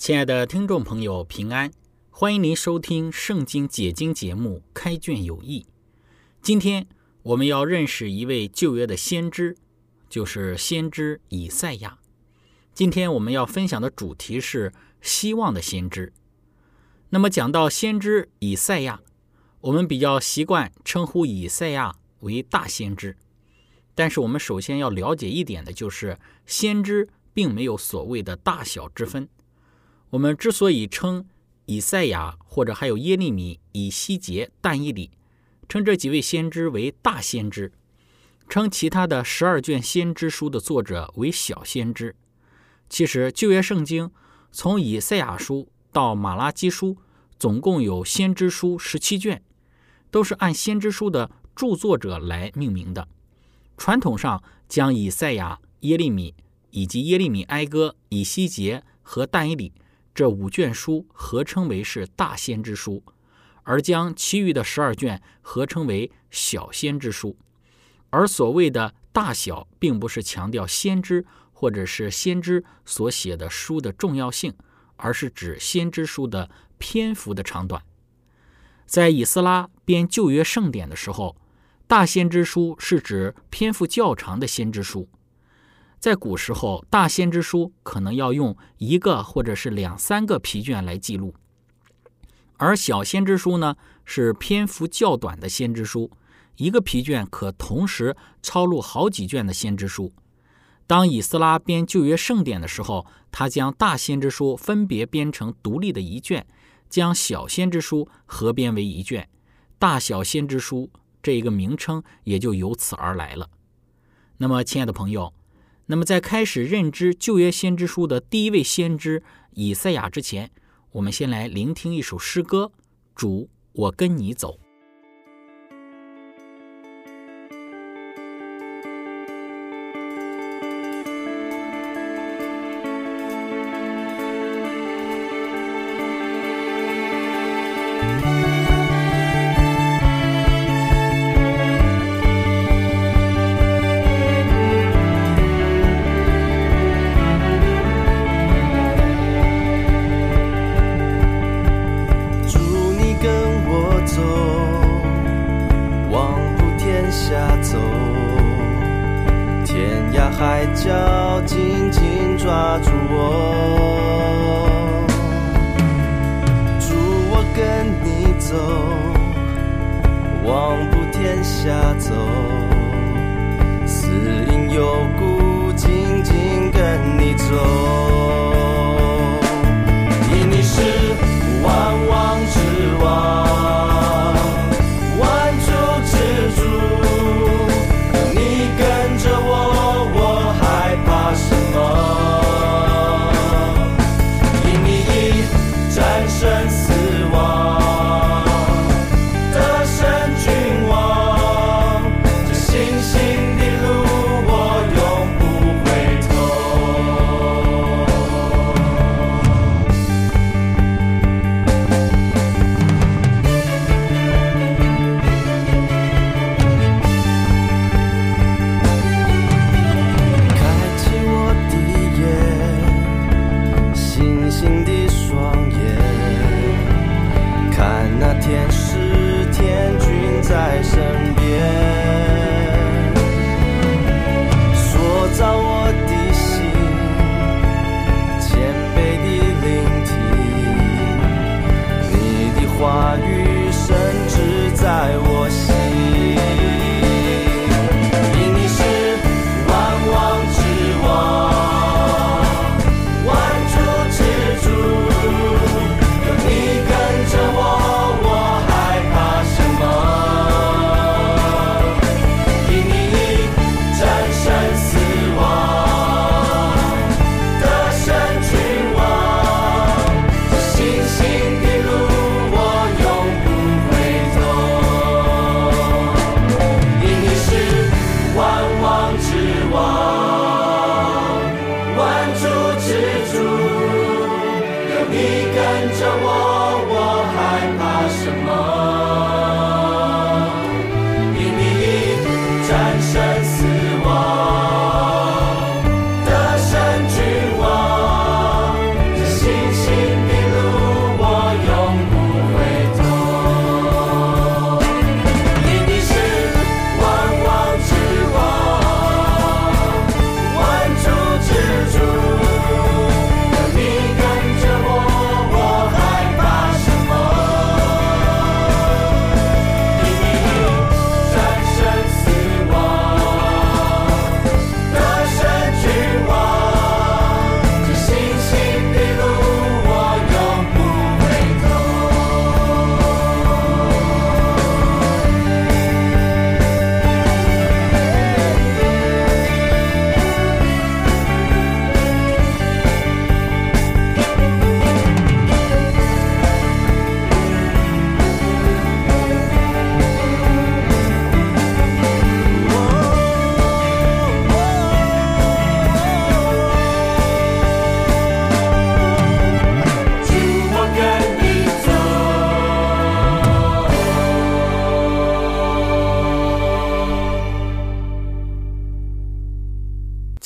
亲爱的听众朋友，平安！欢迎您收听《圣经解经》节目《开卷有益》。今天我们要认识一位旧约的先知，就是先知以赛亚。今天我们要分享的主题是希望的先知。那么讲到先知以赛亚，我们比较习惯称呼以赛亚为大先知。但是我们首先要了解一点的就是，先知并没有所谓的大小之分。我们之所以称以赛亚或者还有耶利米、以西结、但以理，称这几位先知为大先知，称其他的十二卷先知书的作者为小先知。其实旧约圣经从以赛亚书到马拉基书，总共有先知书十七卷，都是按先知书的著作者来命名的。传统上将以赛亚、耶利米以及耶利米哀歌、以西结和但以理。这五卷书合称为是大先知书，而将其余的十二卷合称为小先知书。而所谓的大小，并不是强调先知或者是先知所写的书的重要性，而是指先知书的篇幅的长短。在以斯拉编旧约圣典的时候，大先知书是指篇幅较长的先知书。在古时候，大先知书可能要用一个或者是两三个皮卷来记录，而小先知书呢是篇幅较短的先知书，一个皮卷可同时抄录好几卷的先知书。当以斯拉编旧约圣典的时候，他将大先知书分别编成独立的一卷，将小先知书合编为一卷，大小先知书这一个名称也就由此而来了。那么，亲爱的朋友。那么，在开始认知旧约先知书的第一位先知以赛亚之前，我们先来聆听一首诗歌：主，我跟你走。海角紧紧抓住我。祝我跟你走，望不天下走，死因有故，紧紧跟你走。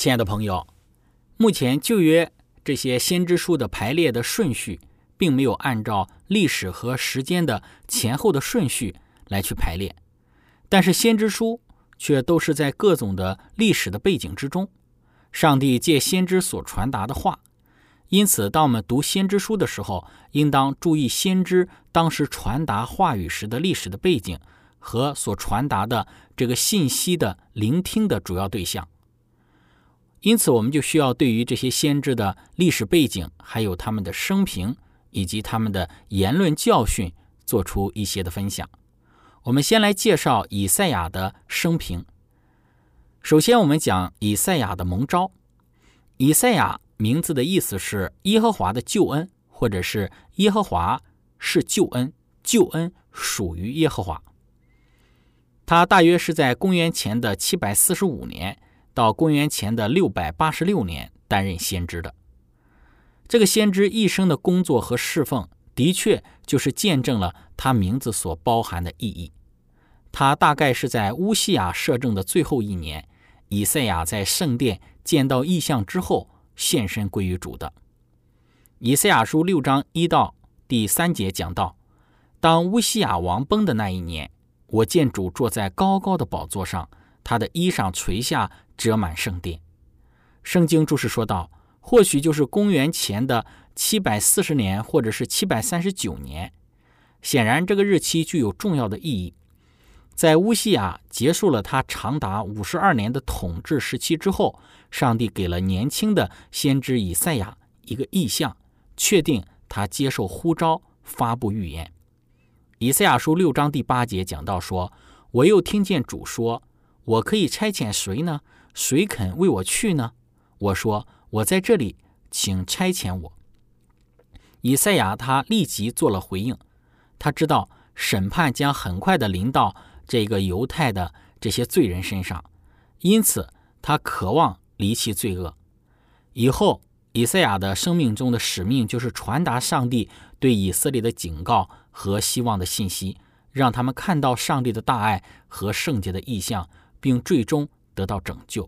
亲爱的朋友，目前旧约这些先知书的排列的顺序，并没有按照历史和时间的前后的顺序来去排列，但是先知书却都是在各种的历史的背景之中，上帝借先知所传达的话。因此，当我们读先知书的时候，应当注意先知当时传达话语时的历史的背景和所传达的这个信息的聆听的主要对象。因此，我们就需要对于这些先知的历史背景，还有他们的生平以及他们的言论教训，做出一些的分享。我们先来介绍以赛亚的生平。首先，我们讲以赛亚的蒙召。以赛亚名字的意思是耶和华的救恩，或者是耶和华是救恩，救恩属于耶和华。他大约是在公元前的七百四十五年。到公元前的六百八十六年担任先知的，这个先知一生的工作和侍奉，的确就是见证了他名字所包含的意义。他大概是在乌西亚摄政的最后一年，以赛亚在圣殿见到异象之后，献身归于主的。以赛亚书六章一到第三节讲到，当乌西亚王崩的那一年，我见主坐在高高的宝座上，他的衣裳垂下。遮满圣殿。圣经注释说道：“或许就是公元前的七百四十年，或者是七百三十九年。显然，这个日期具有重要的意义。在乌西亚结束了他长达五十二年的统治时期之后，上帝给了年轻的先知以赛亚一个意象，确定他接受呼召，发布预言。以赛亚书六章第八节讲到说：“我又听见主说，我可以差遣谁呢？”谁肯为我去呢？我说：“我在这里，请差遣我。”以赛亚他立即做了回应，他知道审判将很快的临到这个犹太的这些罪人身上，因此他渴望离弃罪恶。以后，以赛亚的生命中的使命就是传达上帝对以色列的警告和希望的信息，让他们看到上帝的大爱和圣洁的意象，并最终得到拯救。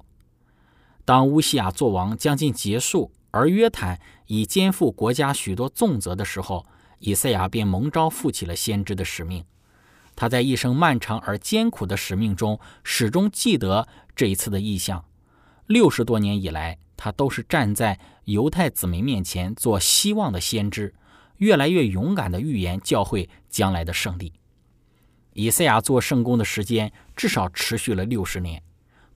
当乌西亚作王将近结束，而约坦已肩负国家许多重责的时候，以赛亚便蒙召负起了先知的使命。他在一生漫长而艰苦的使命中，始终记得这一次的意象。六十多年以来，他都是站在犹太子民面前做希望的先知，越来越勇敢地预言教会将来的胜利。以赛亚做圣工的时间至少持续了六十年，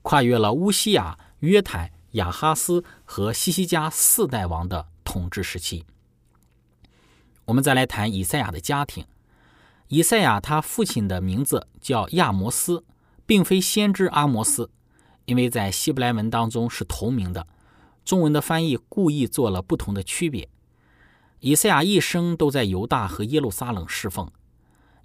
跨越了乌西亚、约坦、亚哈斯和西西家四代王的统治时期。我们再来谈以赛亚的家庭。以赛亚他父亲的名字叫亚摩斯，并非先知阿摩斯，因为在希伯来文当中是同名的。中文的翻译故意做了不同的区别。以赛亚一生都在犹大和耶路撒冷侍奉。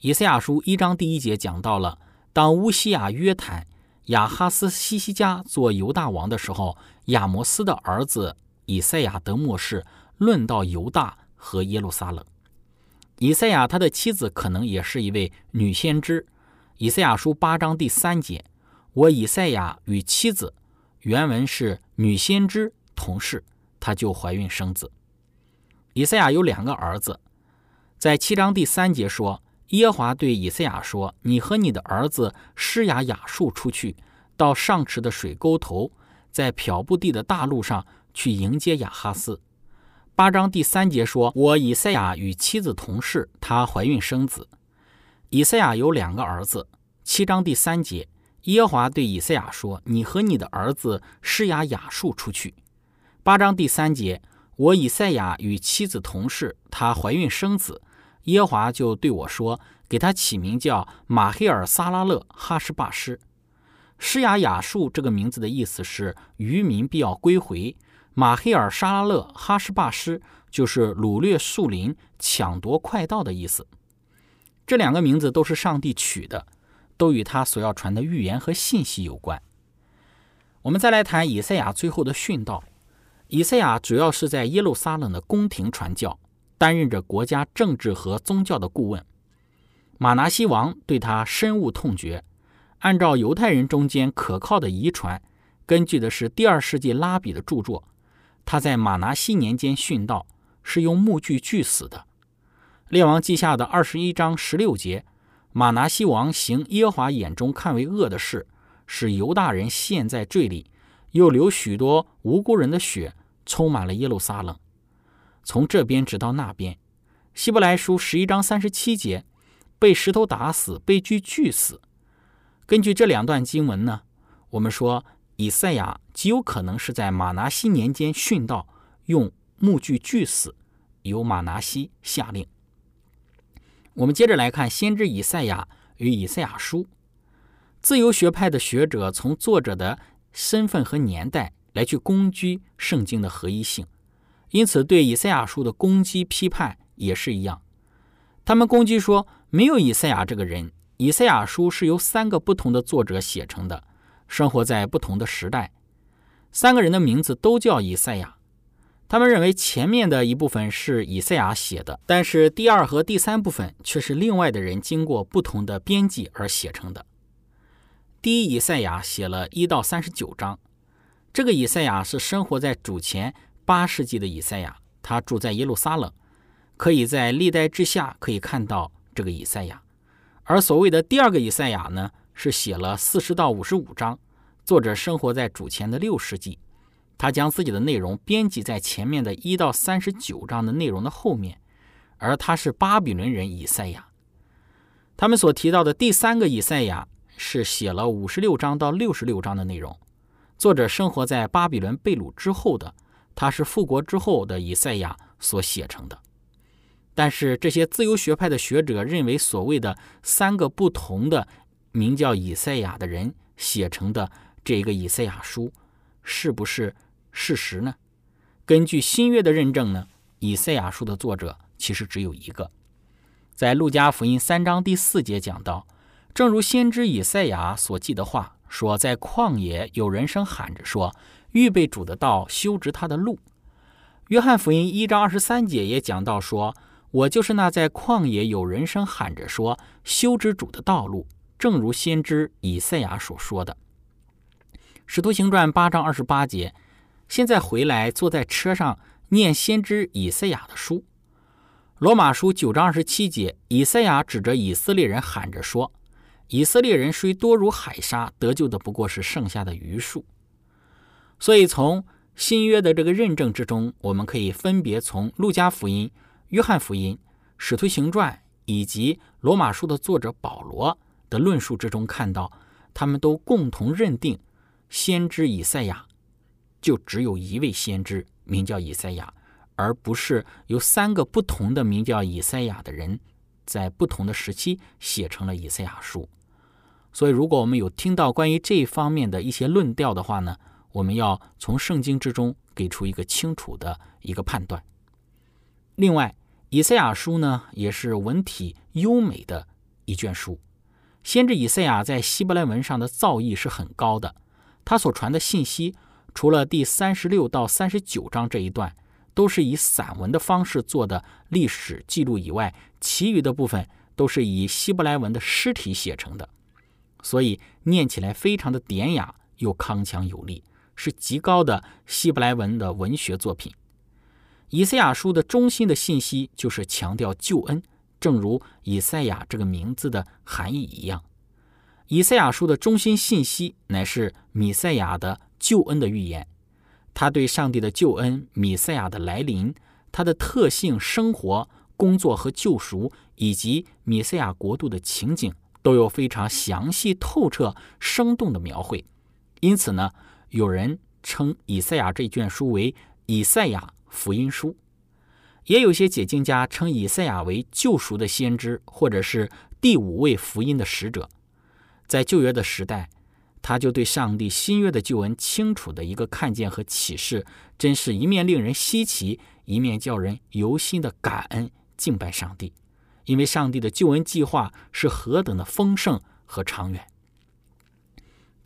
以赛亚书一章第一节讲到了，当乌西亚、约坦、亚哈斯、西西家做犹大王的时候，亚摩斯的儿子以赛亚德末世，论到犹大和耶路撒冷。以赛亚他的妻子可能也是一位女先知。以赛亚书八章第三节，我以赛亚与妻子，原文是女先知同事，她就怀孕生子。以赛亚有两个儿子，在七章第三节说，耶华对以赛亚说：“你和你的儿子施雅雅述出去，到上池的水沟头，在漂布地的大路上去迎接亚哈斯。”八章第三节说：“我以赛亚与妻子同事，她怀孕生子。”以赛亚有两个儿子。七章第三节，耶华对以赛亚说：“你和你的儿子施雅雅述出去。”八章第三节，我以赛亚与妻子同事，她怀孕生子，耶华就对我说：“给他起名叫马黑尔撒拉勒哈什巴施。”施雅雅树这个名字的意思是渔民必要归回。马黑尔沙拉勒哈什巴施就是掳掠树林、抢夺快道的意思。这两个名字都是上帝取的，都与他所要传的预言和信息有关。我们再来谈以赛亚最后的殉道。以赛亚主要是在耶路撒冷的宫廷传教，担任着国家政治和宗教的顾问。马拿西王对他深恶痛绝。按照犹太人中间可靠的遗传，根据的是第二世纪拉比的著作，他在马拿西年间殉道，是用木锯锯死的。列王记下的二十一章十六节，马拿西王行耶华眼中看为恶的事，使犹大人陷在罪里，又流许多无辜人的血，充满了耶路撒冷，从这边直到那边。希伯来书十一章三十七节，被石头打死，被锯锯死。根据这两段经文呢，我们说以赛亚极有可能是在马拿西年间殉道，用木锯锯死，由马拿西下令。我们接着来看先知以赛亚与以赛亚书。自由学派的学者从作者的身份和年代来去攻击圣经的合一性，因此对以赛亚书的攻击批判也是一样。他们攻击说没有以赛亚这个人，以赛亚书是由三个不同的作者写成的，生活在不同的时代，三个人的名字都叫以赛亚。他们认为前面的一部分是以赛亚写的，但是第二和第三部分却是另外的人经过不同的编辑而写成的。第一以赛亚写了一到三十九章，这个以赛亚是生活在主前八世纪的以赛亚，他住在耶路撒冷，可以在历代之下可以看到这个以赛亚。而所谓的第二个以赛亚呢，是写了四十到五十五章，作者生活在主前的六世纪。他将自己的内容编辑在前面的一到三十九章的内容的后面，而他是巴比伦人以赛亚。他们所提到的第三个以赛亚是写了五十六章到六十六章的内容，作者生活在巴比伦被掳之后的，他是复国之后的以赛亚所写成的。但是这些自由学派的学者认为，所谓的三个不同的名叫以赛亚的人写成的这个以赛亚书，是不是？事实呢？根据新约的认证呢，以赛亚书的作者其实只有一个。在路加福音三章第四节讲到，正如先知以赛亚所记的话说，在旷野有人声喊着说：“预备主的道，修直他的路。”约翰福音一章二十三节也讲到说：“我就是那在旷野有人声喊着说，修直主的道路。”正如先知以赛亚所说的，《使徒行传》八章二十八节。现在回来，坐在车上念先知以赛亚的书，《罗马书》九章二十七节，以赛亚指着以色列人喊着说：“以色列人虽多如海沙，得救的不过是剩下的余数。”所以，从新约的这个认证之中，我们可以分别从路加福音、约翰福音、使徒行传以及罗马书的作者保罗的论述之中看到，他们都共同认定先知以赛亚。就只有一位先知，名叫以赛亚，而不是由三个不同的名叫以赛亚的人，在不同的时期写成了以赛亚书。所以，如果我们有听到关于这方面的一些论调的话呢，我们要从圣经之中给出一个清楚的一个判断。另外，以赛亚书呢，也是文体优美的一卷书。先知以赛亚在希伯来文上的造诣是很高的，他所传的信息。除了第三十六到三十九章这一段，都是以散文的方式做的历史记录以外，其余的部分都是以希伯来文的诗体写成的，所以念起来非常的典雅又铿锵有力，是极高的希伯来文的文学作品。以赛亚书的中心的信息就是强调救恩，正如以赛亚这个名字的含义一样。以赛亚书的中心信息乃是米赛亚的救恩的预言，他对上帝的救恩、米赛亚的来临、他的特性、生活、工作和救赎，以及米赛亚国度的情景，都有非常详细、透彻、生动的描绘。因此呢，有人称以赛亚这卷书为以赛亚福音书，也有些解经家称以赛亚为救赎的先知，或者是第五位福音的使者。在旧约的时代，他就对上帝新约的救恩清楚的一个看见和启示，真是一面令人稀奇，一面叫人由心的感恩敬拜上帝，因为上帝的救恩计划是何等的丰盛和长远。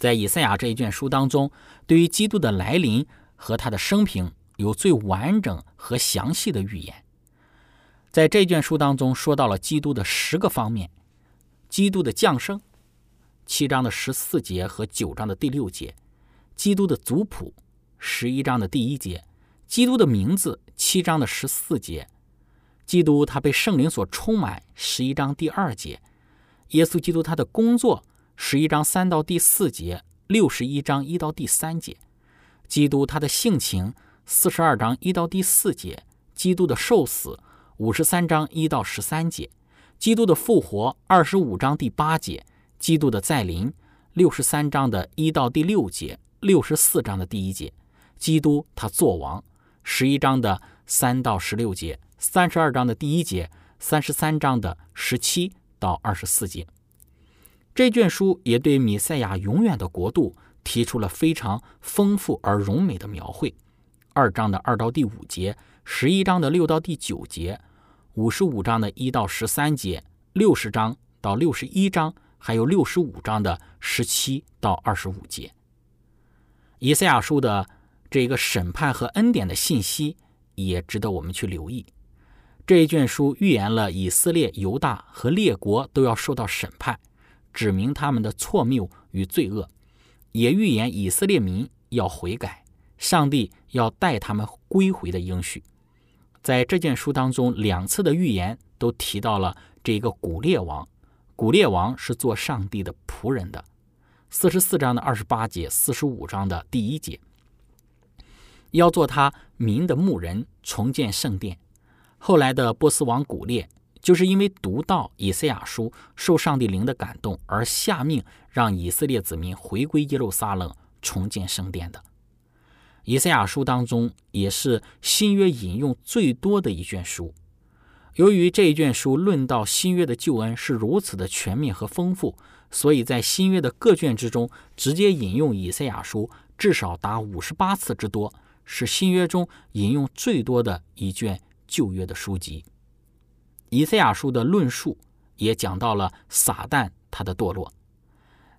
在以赛亚这一卷书当中，对于基督的来临和他的生平有最完整和详细的预言。在这卷书当中，说到了基督的十个方面：基督的降生。七章的十四节和九章的第六节，基督的族谱；十一章的第一节，基督的名字；七章的十四节，基督他被圣灵所充满；十一章第二节，耶稣基督他的工作；十一章三到第四节，六十一章一到第三节，基督他的性情；四十二章一到第四节，基督的受死；五十三章一到十三节，基督的复活；二十五章第八节。基督的再临，六十三章的一到第六节，六十四章的第一节，基督他作王，十一章的三到十六节，三十二章的第一节，三十三章的十七到二十四节。这卷书也对米赛亚永远的国度提出了非常丰富而荣美的描绘。二章的二到第五节，十一章的六到第九节，五十五章的一到十三节，六十章到六十一章。还有六十五章的十七到二十五节，以赛亚书的这个审判和恩典的信息也值得我们去留意。这一卷书预言了以色列、犹大和列国都要受到审判，指明他们的错谬与罪恶，也预言以色列民要悔改，上帝要带他们归回的应许。在这卷书当中，两次的预言都提到了这个古列王。古列王是做上帝的仆人的，四十四章的二十八节，四十五章的第一节，要做他民的牧人，重建圣殿。后来的波斯王古列，就是因为读到以赛亚书，受上帝灵的感动，而下命让以色列子民回归耶路撒冷，重建圣殿的。以赛亚书当中，也是新约引用最多的一卷书。由于这一卷书论到新约的救恩是如此的全面和丰富，所以在新约的各卷之中，直接引用以赛亚书至少达五十八次之多，是新约中引用最多的一卷旧约的书籍。以赛亚书的论述也讲到了撒旦他的堕落，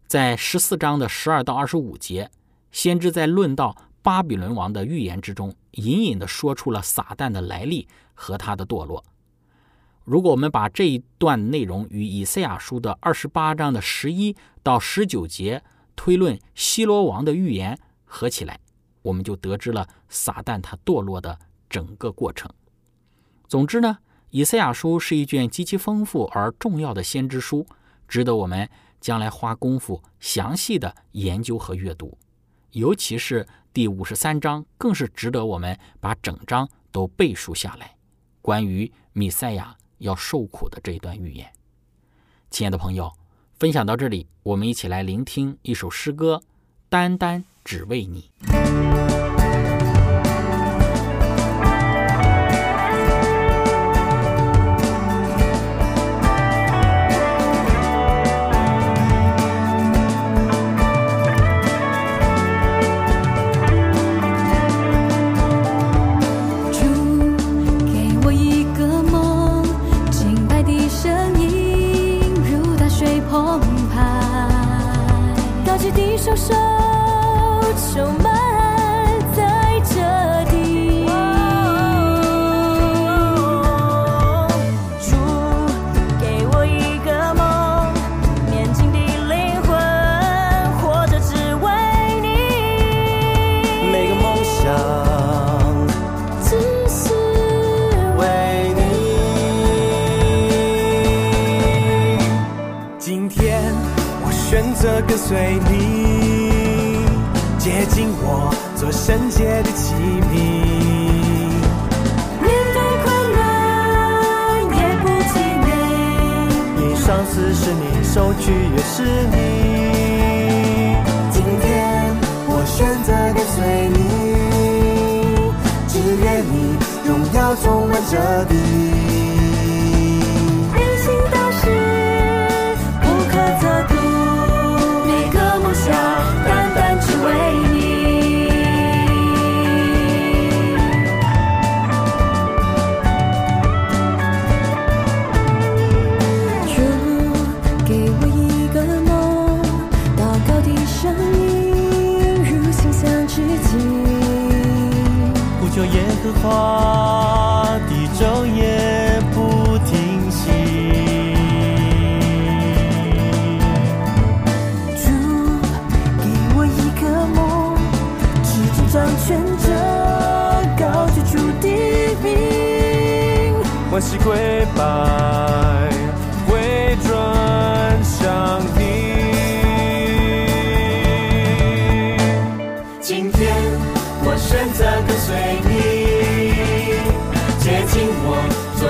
在十四章的十二到二十五节，先知在论到巴比伦王的预言之中，隐隐的说出了撒旦的来历和他的堕落。如果我们把这一段内容与以赛亚书的二十八章的十一到十九节推论希罗王的预言合起来，我们就得知了撒旦他堕落的整个过程。总之呢，以赛亚书是一卷极其丰富而重要的先知书，值得我们将来花功夫详细的研究和阅读。尤其是第五十三章，更是值得我们把整章都背述下来。关于米赛亚。要受苦的这一段预言，亲爱的朋友，分享到这里，我们一起来聆听一首诗歌，《单单只为你》。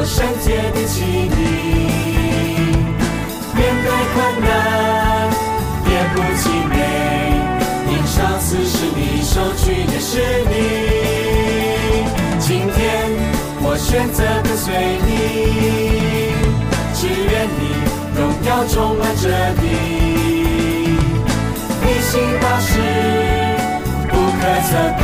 圣洁的器皿。面对困难也不气馁，因上司是你，收取也是你。今天我选择跟随你，只愿你荣耀充满这地。你心大事不可测度，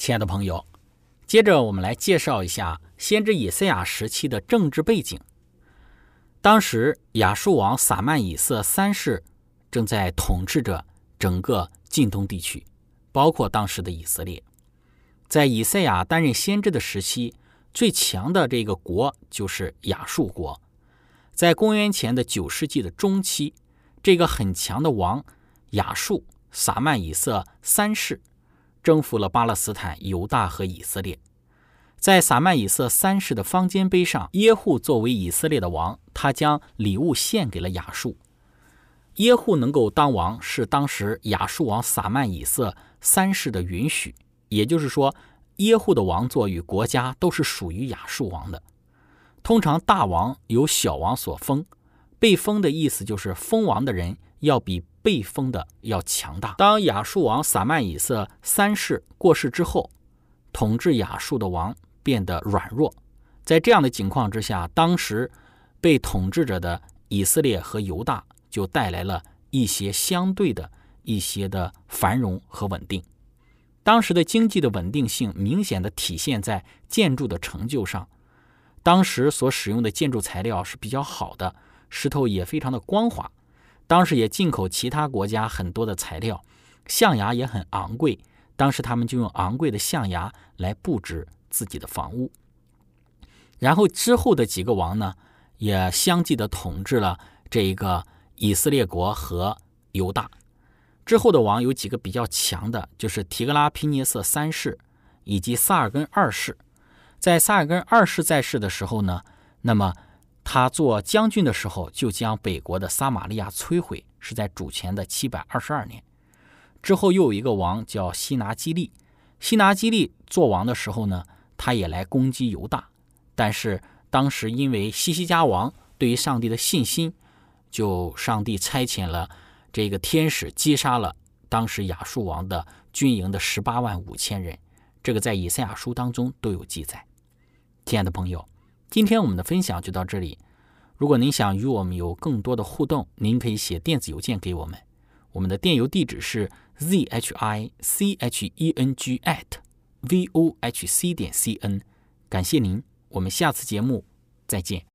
亲爱的朋友，接着我们来介绍一下先知以赛亚时期的政治背景。当时亚述王撒曼以色三世正在统治着整个近东地区，包括当时的以色列。在以赛亚担任先知的时期，最强的这个国就是亚述国。在公元前的九世纪的中期，这个很强的王亚述撒曼以色三世征服了巴勒斯坦、犹大和以色列。在撒曼以色三世的方尖碑上，耶户作为以色列的王，他将礼物献给了亚述。耶户能够当王，是当时亚述王撒曼以色三世的允许，也就是说，耶户的王座与国家都是属于亚述王的。通常大王由小王所封，被封的意思就是封王的人要比被封的要强大。当亚述王撒曼以色三世过世之后，统治亚述的王变得软弱，在这样的情况之下，当时被统治着的以色列和犹大就带来了一些相对的一些的繁荣和稳定。当时的经济的稳定性明显的体现在建筑的成就上。当时所使用的建筑材料是比较好的，石头也非常的光滑。当时也进口其他国家很多的材料，象牙也很昂贵。当时他们就用昂贵的象牙来布置自己的房屋。然后之后的几个王呢，也相继的统治了这一个以色列国和犹大。之后的王有几个比较强的，就是提格拉皮涅瑟三世以及萨尔根二世。在萨尔根二世在世的时候呢，那么他做将军的时候就将北国的撒玛利亚摧毁，是在主前的七百二十二年。之后又有一个王叫西拿基利，西拿基利做王的时候呢，他也来攻击犹大，但是当时因为西西家王对于上帝的信心，就上帝差遣了这个天使击杀了当时亚述王的军营的十八万五千人，这个在以赛亚书当中都有记载。亲爱的朋友，今天我们的分享就到这里。如果您想与我们有更多的互动，您可以写电子邮件给我们。我们的电邮地址是 z h i c h e n g at v o h c 点 c n。感谢您，我们下次节目再见。